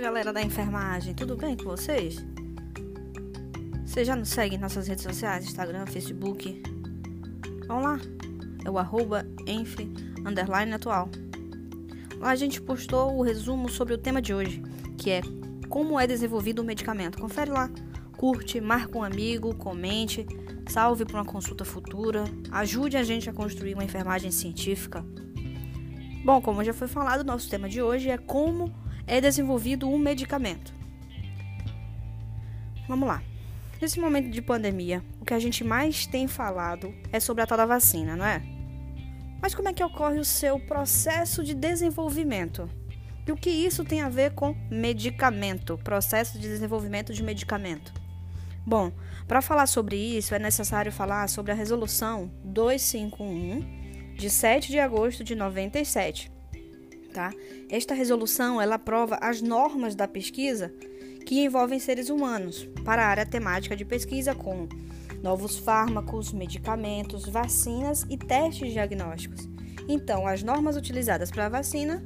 Galera da enfermagem, tudo bem com vocês? Você já nos segue em nossas redes sociais, Instagram, Facebook? Vamos lá, é o arroba enf, atual. Lá a gente postou o resumo sobre o tema de hoje, que é como é desenvolvido o medicamento. Confere lá, curte, marca um amigo, comente, salve para uma consulta futura, ajude a gente a construir uma enfermagem científica. Bom, como já foi falado, nosso tema de hoje é como é desenvolvido um medicamento. Vamos lá. Nesse momento de pandemia, o que a gente mais tem falado é sobre a tal da vacina, não é? Mas como é que ocorre o seu processo de desenvolvimento? E o que isso tem a ver com medicamento, processo de desenvolvimento de medicamento? Bom, para falar sobre isso é necessário falar sobre a resolução 251 de 7 de agosto de 97. Tá? Esta resolução ela aprova as normas da pesquisa que envolvem seres humanos para a área temática de pesquisa com novos fármacos, medicamentos, vacinas e testes diagnósticos. Então, as normas utilizadas para a vacina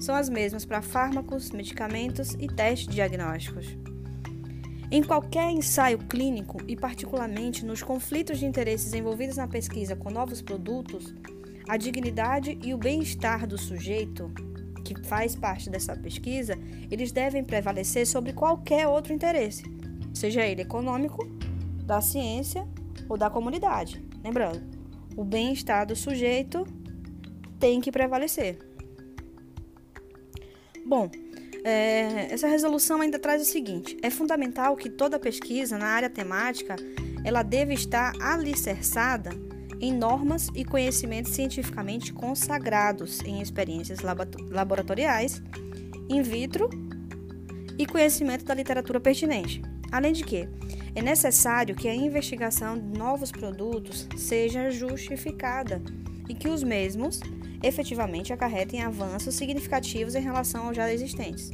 são as mesmas para fármacos, medicamentos e testes diagnósticos. Em qualquer ensaio clínico e particularmente nos conflitos de interesses envolvidos na pesquisa com novos produtos, a dignidade e o bem-estar do sujeito que faz parte dessa pesquisa, eles devem prevalecer sobre qualquer outro interesse, seja ele econômico, da ciência ou da comunidade. Lembrando, o bem-estar do sujeito tem que prevalecer. Bom, é, essa resolução ainda traz o seguinte: é fundamental que toda pesquisa na área temática ela deve estar alicerçada em normas e conhecimentos cientificamente consagrados em experiências laboratoriais, in vitro e conhecimento da literatura pertinente. Além de que, é necessário que a investigação de novos produtos seja justificada e que os mesmos efetivamente acarretem avanços significativos em relação aos já existentes.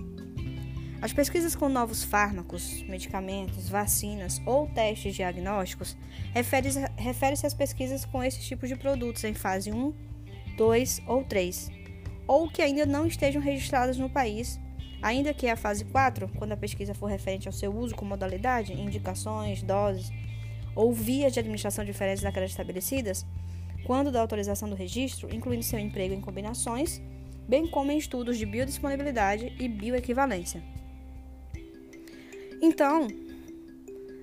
As pesquisas com novos fármacos, medicamentos, vacinas ou testes diagnósticos refere-se refere às pesquisas com esses tipos de produtos em fase 1, 2 ou 3, ou que ainda não estejam registradas no país, ainda que a fase 4, quando a pesquisa for referente ao seu uso com modalidade, indicações, doses ou vias de administração diferentes daquelas estabelecidas, quando da autorização do registro, incluindo seu emprego em combinações, bem como em estudos de biodisponibilidade e bioequivalência. Então,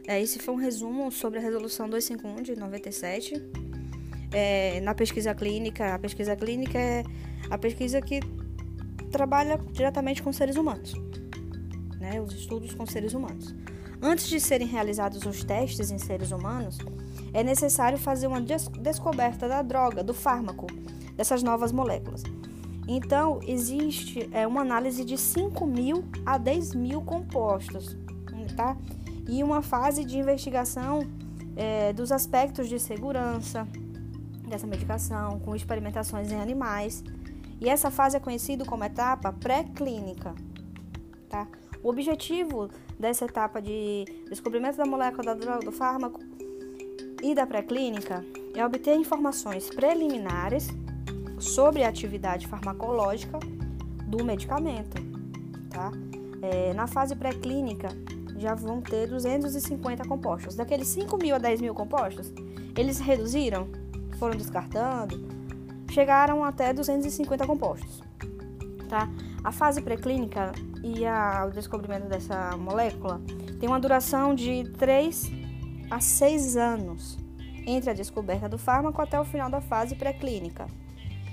é, esse foi um resumo sobre a resolução 251 de 97. É, na pesquisa clínica, a pesquisa clínica é a pesquisa que trabalha diretamente com seres humanos, né, os estudos com seres humanos. Antes de serem realizados os testes em seres humanos, é necessário fazer uma des descoberta da droga, do fármaco, dessas novas moléculas. Então, existe é, uma análise de 5 mil a 10 mil compostos tá? E uma fase de investigação é, dos aspectos de segurança dessa medicação, com experimentações em animais. E essa fase é conhecida como etapa pré-clínica, tá? O objetivo dessa etapa de descobrimento da molécula da droga, do fármaco e da pré-clínica é obter informações preliminares sobre a atividade farmacológica do medicamento, tá? É, na fase pré-clínica, já vão ter 250 compostos. Daqueles 5 mil a 10 mil compostos, eles reduziram, foram descartando, chegaram até 250 compostos. Tá? A fase pré-clínica e a, o descobrimento dessa molécula tem uma duração de 3 a 6 anos entre a descoberta do fármaco até o final da fase pré-clínica.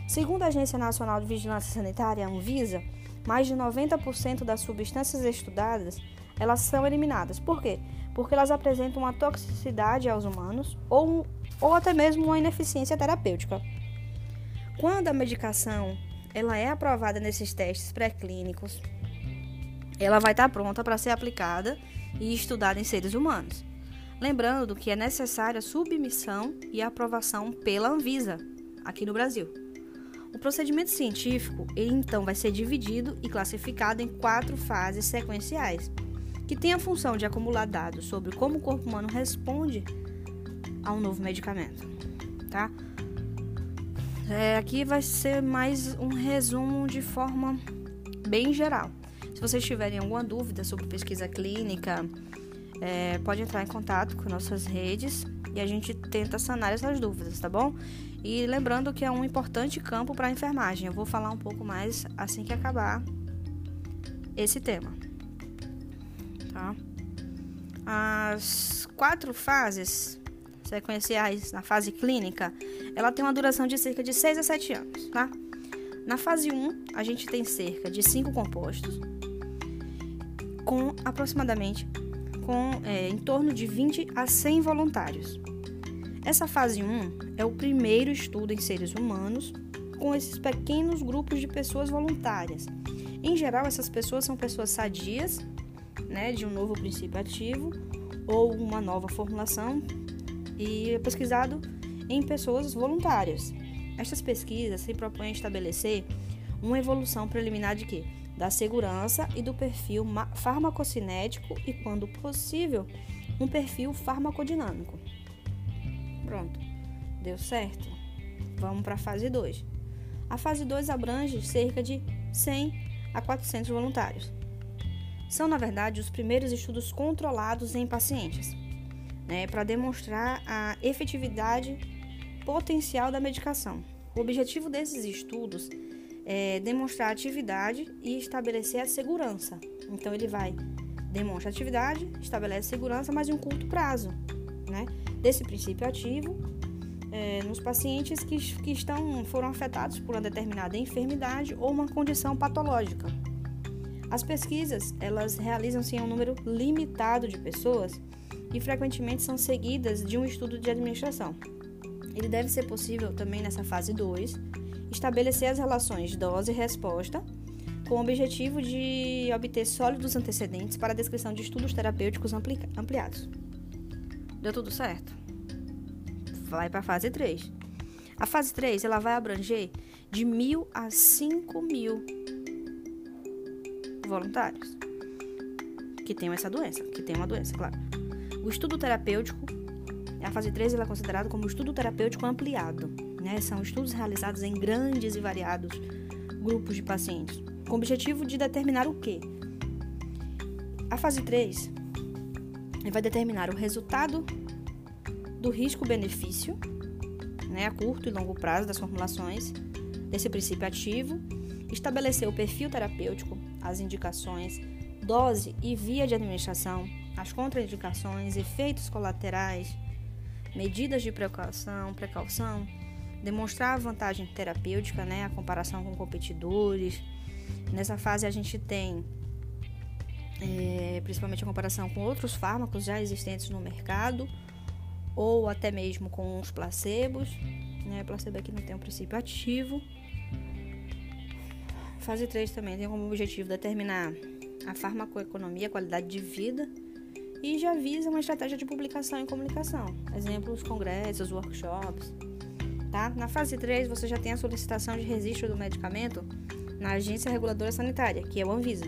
Segundo a Agência Nacional de Vigilância Sanitária, a Anvisa, mais de 90% das substâncias estudadas elas são eliminadas. Por quê? Porque elas apresentam uma toxicidade aos humanos ou, ou até mesmo uma ineficiência terapêutica. Quando a medicação ela é aprovada nesses testes pré-clínicos, ela vai estar pronta para ser aplicada e estudada em seres humanos. Lembrando que é necessária submissão e aprovação pela Anvisa, aqui no Brasil. O procedimento científico, ele então vai ser dividido e classificado em quatro fases sequenciais que tem a função de acumular dados sobre como o corpo humano responde a um novo medicamento, tá? É, aqui vai ser mais um resumo de forma bem geral. Se vocês tiverem alguma dúvida sobre pesquisa clínica, é, pode entrar em contato com nossas redes e a gente tenta sanar essas dúvidas, tá bom? E lembrando que é um importante campo para a enfermagem. Eu vou falar um pouco mais assim que acabar esse tema, tá? As quatro fases sequenciais na fase clínica, ela tem uma duração de cerca de 6 a 7 anos, tá? Na fase 1, a gente tem cerca de 5 compostos, com aproximadamente com é, em torno de 20 a 100 voluntários. Essa fase 1 é o primeiro estudo em seres humanos com esses pequenos grupos de pessoas voluntárias. Em geral, essas pessoas são pessoas sadias, né, de um novo princípio ativo ou uma nova formulação e é pesquisado em pessoas voluntárias. Estas pesquisas se propõem a estabelecer uma evolução preliminar de quê? Da segurança e do perfil farmacocinético e, quando possível, um perfil farmacodinâmico. Pronto, deu certo? Vamos para a fase 2. A fase 2 abrange cerca de 100 a 400 voluntários. São, na verdade, os primeiros estudos controlados em pacientes, né, para demonstrar a efetividade potencial da medicação. O objetivo desses estudos é demonstrar a atividade e estabelecer a segurança. Então, ele vai demonstrar atividade, estabelece segurança, mas em um curto prazo, né? Desse princípio ativo é, nos pacientes que, que estão, foram afetados por uma determinada enfermidade ou uma condição patológica. As pesquisas, elas realizam-se em um número limitado de pessoas e frequentemente são seguidas de um estudo de administração. Ele deve ser possível também nessa fase 2 estabelecer as relações dose-resposta com o objetivo de obter sólidos antecedentes para a descrição de estudos terapêuticos ampli ampliados. Deu tudo certo? Vai para a fase 3. A fase 3 ela vai abranger de mil a 5 mil voluntários que tenham essa doença, que tenham uma doença, claro. O estudo terapêutico, a fase 3 ela é considerada como estudo terapêutico ampliado. Né? São estudos realizados em grandes e variados grupos de pacientes, com o objetivo de determinar o quê? A fase 3 vai determinar o resultado do risco-benefício, né, a curto e longo prazo das formulações desse princípio ativo, estabelecer o perfil terapêutico, as indicações, dose e via de administração, as contraindicações, efeitos colaterais, medidas de precaução, precaução, demonstrar a vantagem terapêutica, né, a comparação com competidores. Nessa fase a gente tem é, principalmente a comparação com outros fármacos já existentes no mercado ou até mesmo com os placebos. Né? Placebo aqui não tem um princípio ativo. Fase 3 também tem como objetivo determinar a farmacoeconomia, a qualidade de vida e já visa uma estratégia de publicação e comunicação. Exemplos, congressos, workshops. Tá? Na fase 3, você já tem a solicitação de registro do medicamento na Agência Reguladora Sanitária, que é o Anvisa.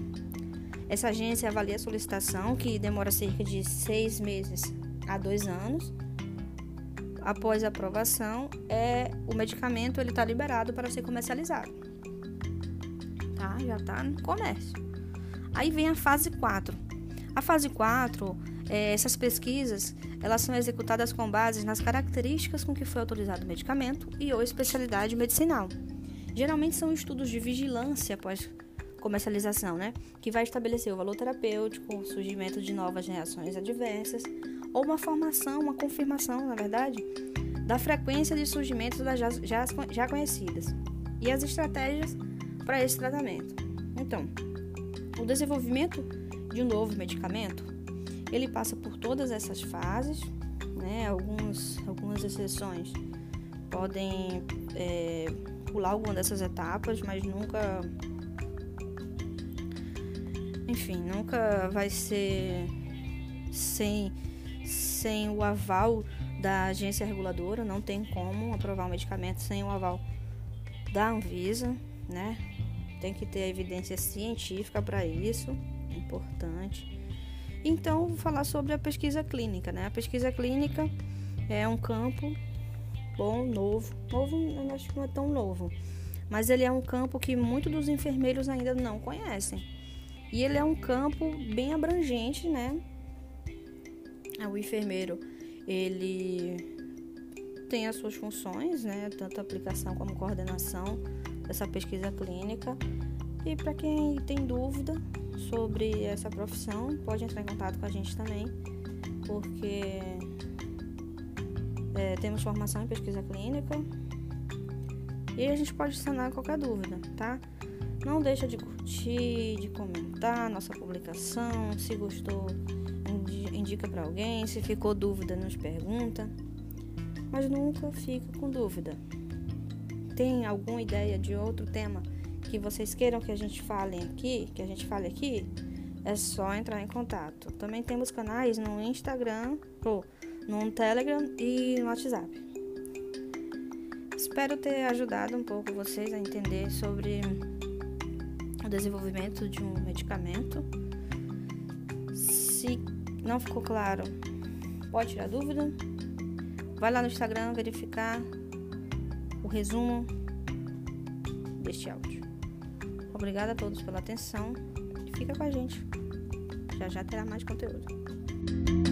Essa agência avalia a solicitação, que demora cerca de seis meses a dois anos. Após a aprovação, é, o medicamento está liberado para ser comercializado. Tá? Já está no comércio. Aí vem a fase 4 a fase 4, é, essas pesquisas, elas são executadas com base nas características com que foi autorizado o medicamento e ou especialidade medicinal. Geralmente são estudos de vigilância após comercialização, né? Que vai estabelecer o valor terapêutico, o surgimento de novas reações adversas, ou uma formação, uma confirmação, na verdade, da frequência de surgimentos das já, já, já conhecidas e as estratégias para esse tratamento. Então, o desenvolvimento de um novo medicamento, ele passa por todas essas fases, né? Alguns, algumas exceções podem é, pular alguma dessas etapas, mas nunca, enfim, nunca vai ser sem, sem o aval da agência reguladora, não tem como aprovar um medicamento sem o aval da Anvisa, né? Tem que ter evidência científica para isso importante. Então, vou falar sobre a pesquisa clínica, né? A pesquisa clínica é um campo bom, novo. Novo, eu acho que não é tão novo. Mas ele é um campo que muitos dos enfermeiros ainda não conhecem. E ele é um campo bem abrangente, né? O enfermeiro, ele tem as suas funções, né? Tanto aplicação como coordenação dessa pesquisa clínica. E para quem tem dúvida sobre essa profissão, pode entrar em contato com a gente também, porque é, temos formação em pesquisa clínica e a gente pode sanar qualquer dúvida, tá? Não deixa de curtir, de comentar nossa publicação. Se gostou, indica para alguém. Se ficou dúvida, nos pergunta. Mas nunca fica com dúvida. Tem alguma ideia de outro tema que vocês queiram que a gente fale aqui, que a gente fale aqui? É só entrar em contato. Também temos canais no Instagram, no Telegram e no WhatsApp. Espero ter ajudado um pouco vocês a entender sobre o desenvolvimento de um medicamento. Se não ficou claro, pode tirar dúvida. Vai lá no Instagram verificar o resumo deste áudio. Obrigada a todos pela atenção e fica com a gente. Já já terá mais conteúdo.